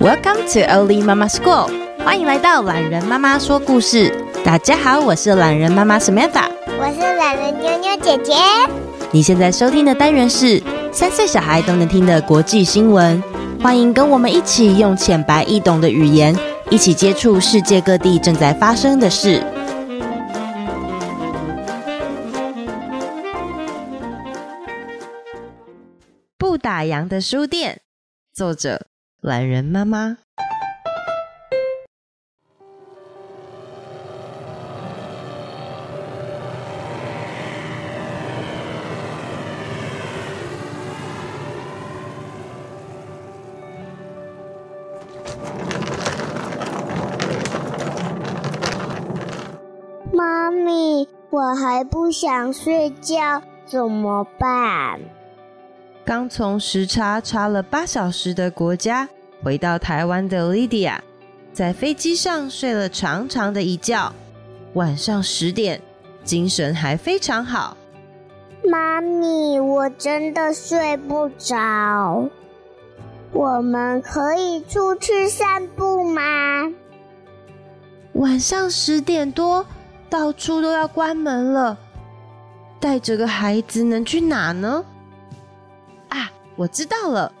Welcome to Oli Mama School，欢迎来到懒人妈妈说故事。大家好，我是懒人妈妈 Samantha，我是懒人妞妞姐姐。你现在收听的单元是三岁小孩都能听的国际新闻，欢迎跟我们一起用浅白易懂的语言，一起接触世界各地正在发生的事。不打烊的书店，作者。懒人妈妈，妈咪，我还不想睡觉，怎么办？刚从时差差了八小时的国家回到台湾的 Lydia，在飞机上睡了长长的一觉，晚上十点，精神还非常好。妈咪，我真的睡不着，我们可以出去散步吗？晚上十点多，到处都要关门了，带着个孩子能去哪呢？我知道了。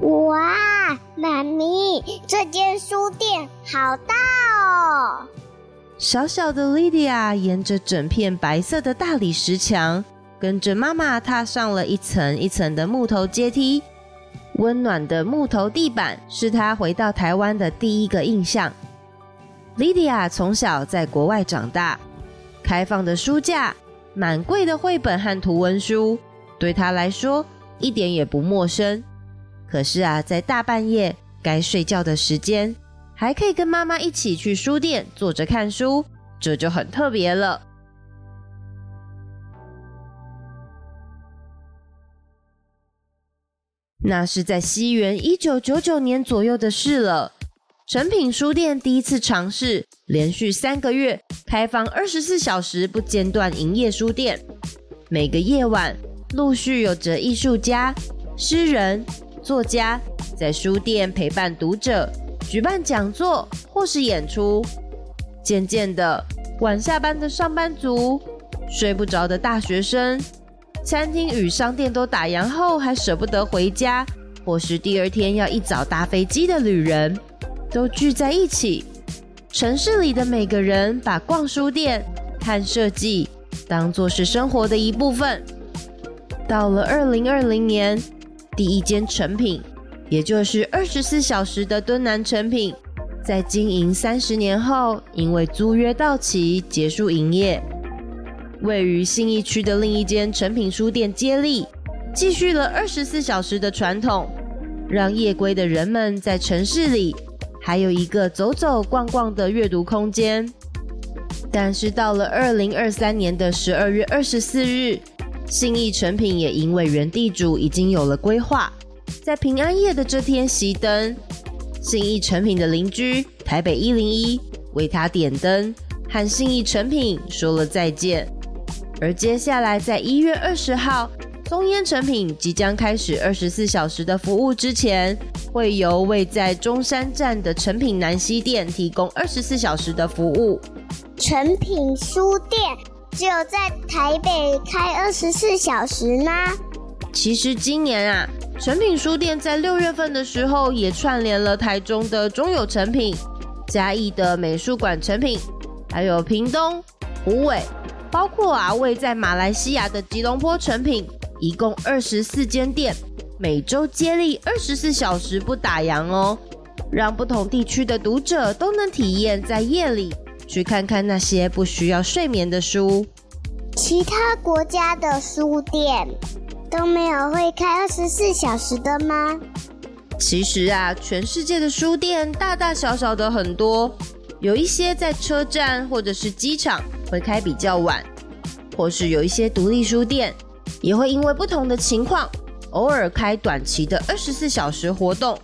哇，妈咪，这间书店好大哦！小小的 Lydia 沿着整片白色的大理石墙，跟着妈妈踏上了一层一层的木头阶梯。温暖的木头地板是她回到台湾的第一个印象。Lydia 从小在国外长大。开放的书架、满柜的绘本和图文书，对他来说一点也不陌生。可是啊，在大半夜该睡觉的时间，还可以跟妈妈一起去书店坐着看书，这就很特别了。那是在西元一九九九年左右的事了。诚品书店第一次尝试连续三个月开放二十四小时不间断营业书店，每个夜晚陆续有着艺术家、诗人、作家在书店陪伴读者，举办讲座或是演出。渐渐的，晚下班的上班族、睡不着的大学生、餐厅与商店都打烊后还舍不得回家，或是第二天要一早搭飞机的旅人。都聚在一起。城市里的每个人把逛书店、看设计当作是生活的一部分。到了二零二零年，第一间成品，也就是二十四小时的敦南成品，在经营三十年后，因为租约到期结束营业。位于信义区的另一间成品书店接力，继续了二十四小时的传统，让夜归的人们在城市里。还有一个走走逛逛的阅读空间，但是到了二零二三年的十二月二十四日，信义诚品也因为原地主已经有了规划，在平安夜的这天熄灯。信义诚品的邻居台北一零一为他点灯，和信义诚品说了再见。而接下来在一月二十号，松烟成品即将开始二十四小时的服务之前，会由位在中山站的成品南西店提供二十四小时的服务。成品书店只有在台北开二十四小时吗？其实今年啊，成品书店在六月份的时候也串联了台中的中友成品、嘉义的美术馆成品，还有屏东、虎尾，包括啊位在马来西亚的吉隆坡成品，一共二十四间店。每周接力二十四小时不打烊哦，让不同地区的读者都能体验在夜里去看看那些不需要睡眠的书。其他国家的书店都没有会开二十四小时的吗？其实啊，全世界的书店大大小小的很多，有一些在车站或者是机场会开比较晚，或是有一些独立书店也会因为不同的情况。偶尔开短期的二十四小时活动，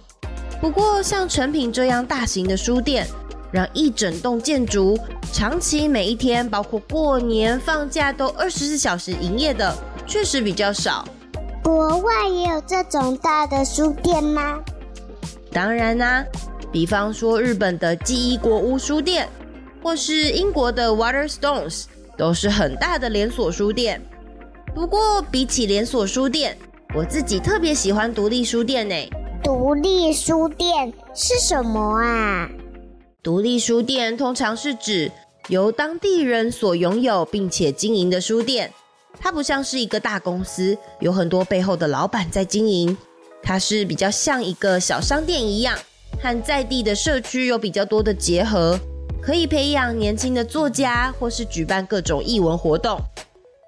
不过像成品这样大型的书店，让一整栋建筑长期每一天，包括过年放假都二十四小时营业的，确实比较少。国外也有这种大的书店吗？当然啦、啊，比方说日本的记忆国屋书店，或是英国的 Waterstones，都是很大的连锁书店。不过比起连锁书店，我自己特别喜欢独立书店呢。独立书店是什么啊？独立书店通常是指由当地人所拥有并且经营的书店，它不像是一个大公司，有很多背后的老板在经营。它是比较像一个小商店一样，和在地的社区有比较多的结合，可以培养年轻的作家，或是举办各种艺文活动。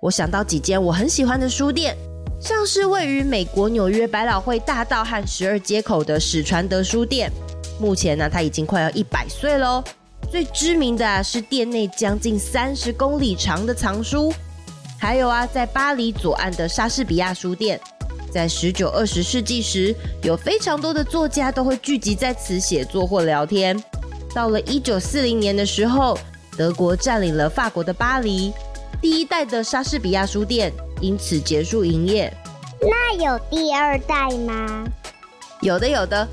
我想到几间我很喜欢的书店，像是位于美国纽约百老汇大道和十二街口的史传德书店。目前呢，它已经快要一百岁喽。最知名的啊，是店内将近三十公里长的藏书，还有啊，在巴黎左岸的莎士比亚书店，在十九、二十世纪时，有非常多的作家都会聚集在此写作或聊天。到了一九四零年的时候，德国占领了法国的巴黎，第一代的莎士比亚书店因此结束营业。那有第二代吗？有的，有的。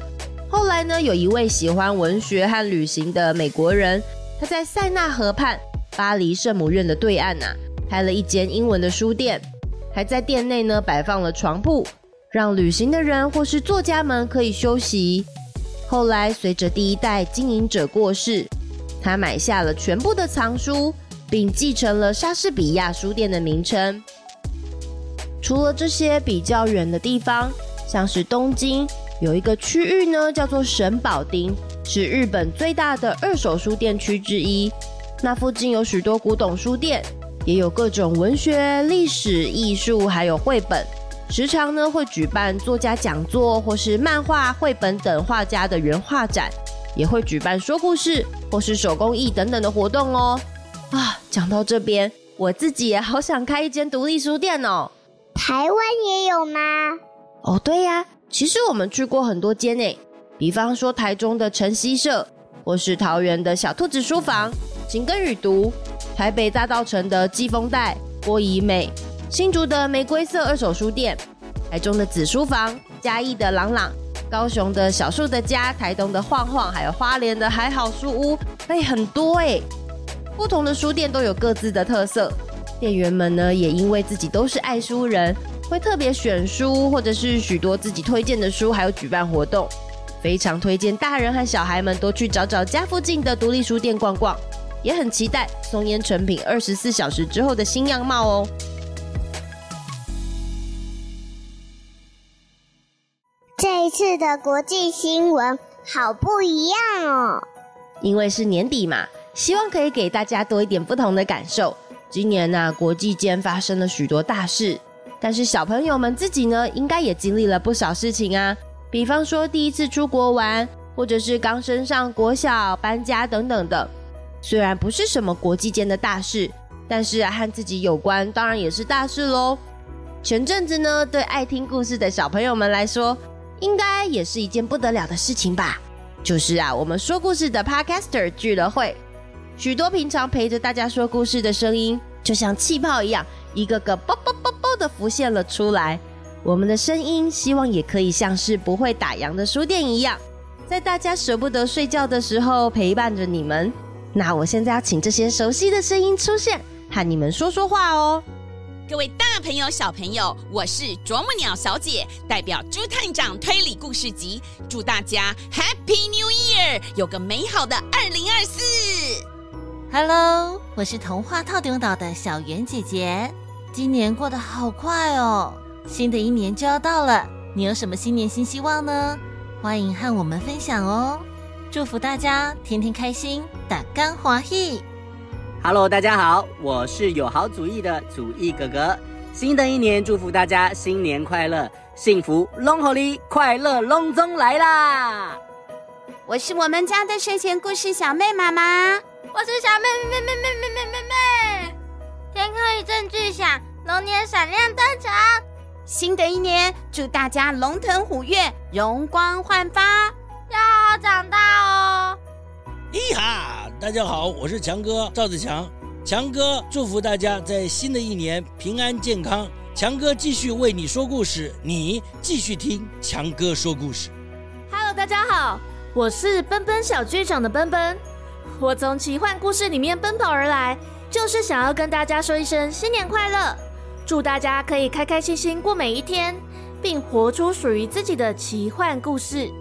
后来呢，有一位喜欢文学和旅行的美国人，他在塞纳河畔巴黎圣母院的对岸啊，开了一间英文的书店，还在店内呢摆放了床铺，让旅行的人或是作家们可以休息。后来随着第一代经营者过世，他买下了全部的藏书，并继承了莎士比亚书店的名称。除了这些比较远的地方，像是东京。有一个区域呢，叫做神保町，是日本最大的二手书店区之一。那附近有许多古董书店，也有各种文学、历史、艺术，还有绘本。时常呢会举办作家讲座，或是漫画、绘本等画家的原画展，也会举办说故事或是手工艺等等的活动哦。啊，讲到这边，我自己也好想开一间独立书店哦。台湾也有吗？哦，对呀。其实我们去过很多间诶，比方说台中的晨曦社，或是桃园的小兔子书房、情根雨读，台北大道城的季风带、郭怡美，新竹的玫瑰色二手书店，台中的紫书房，嘉义的朗朗，高雄的小树的家，台东的晃晃，还有花莲的还好书屋，哎，很多诶。不同的书店都有各自的特色，店员们呢也因为自己都是爱书人。会特别选书，或者是许多自己推荐的书，还有举办活动，非常推荐大人和小孩们都去找找家附近的独立书店逛逛，也很期待松烟成品二十四小时之后的新样貌哦。这一次的国际新闻好不一样哦，因为是年底嘛，希望可以给大家多一点不同的感受。今年呢、国际间发生了许多大事。但是小朋友们自己呢，应该也经历了不少事情啊，比方说第一次出国玩，或者是刚升上国小、搬家等等的。虽然不是什么国际间的大事，但是啊，和自己有关，当然也是大事喽。前阵子呢，对爱听故事的小朋友们来说，应该也是一件不得了的事情吧？就是啊，我们说故事的 Podcaster 聚了会，许多平常陪着大家说故事的声音，就像气泡一样。一个个啵啵啵啵的浮现了出来，我们的声音希望也可以像是不会打烊的书店一样，在大家舍不得睡觉的时候陪伴着你们。那我现在要请这些熟悉的声音出现，和你们说说话哦。各位大朋友、小朋友，我是啄木鸟小姐，代表猪探长推理故事集，祝大家 Happy New Year，有个美好的二零二四。Hello，我是童话透中岛的小圆姐姐。今年过得好快哦，新的一年就要到了，你有什么新年新希望呢？欢迎和我们分享哦！祝福大家天天开心，大甘欢喜。Hello，大家好，我是有好主意的主意哥哥。新的一年，祝福大家新年快乐，幸福龙虎里，快乐龙中来啦！我是我们家的睡前故事小妹妈妈，我是小妹妹妹妹妹妹妹妹妹。天空一阵巨响，龙年闪亮登场。新的一年，祝大家龙腾虎跃，容光焕发，要好好长大哦。咦哈！大家好，我是强哥赵子强。强哥祝福大家在新的一年平安健康。强哥继续为你说故事，你继续听强哥说故事。Hello，大家好，我是奔奔小剧场的奔奔。我从奇幻故事里面奔跑而来，就是想要跟大家说一声新年快乐，祝大家可以开开心心过每一天，并活出属于自己的奇幻故事。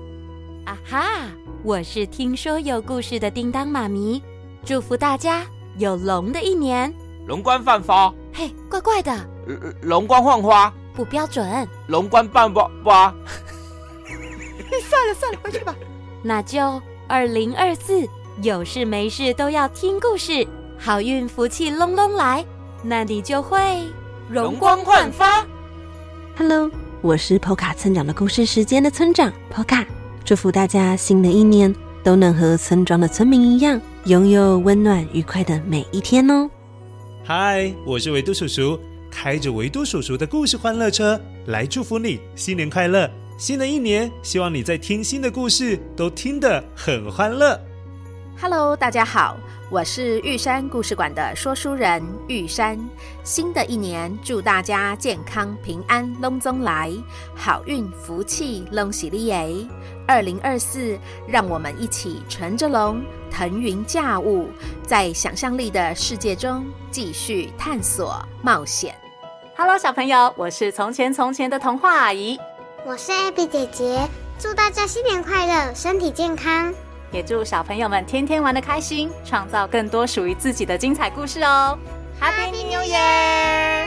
啊哈！我是听说有故事的叮当妈咪，祝福大家有龙的一年，龙冠犯花。嘿，怪怪的，龙冠换花不标准，龙冠半花 花。算了算了，回去吧。那就二零二四，有事没事都要听故事，好运福气隆隆来，那你就会容光焕发。Hello，我是 Poka 村长的故事时间的村长 Poka。祝福大家新的一年都能和村庄的村民一样，拥有温暖愉快的每一天哦！嗨，我是维多叔叔，开着维多叔叔的故事欢乐车来祝福你新年快乐！新的一年，希望你在听新的故事都听得很欢乐。Hello，大家好。我是玉山故事馆的说书人玉山。新的一年，祝大家健康平安，龙中来，好运福气龙喜利耶！二零二四，让我们一起乘着龙腾云驾雾，在想象力的世界中继续探索冒险。Hello，小朋友，我是从前从前的童话阿姨，我是 Abby 姐姐，祝大家新年快乐，身体健康。也祝小朋友们天天玩的开心，创造更多属于自己的精彩故事哦！Happy New Year！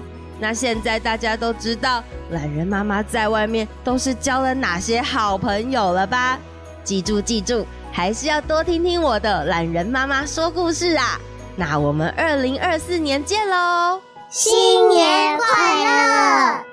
那现在大家都知道懒人妈妈在外面都是交了哪些好朋友了吧？记住记住，还是要多听听我的懒人妈妈说故事啊！那我们二零二四年见喽！新年快乐！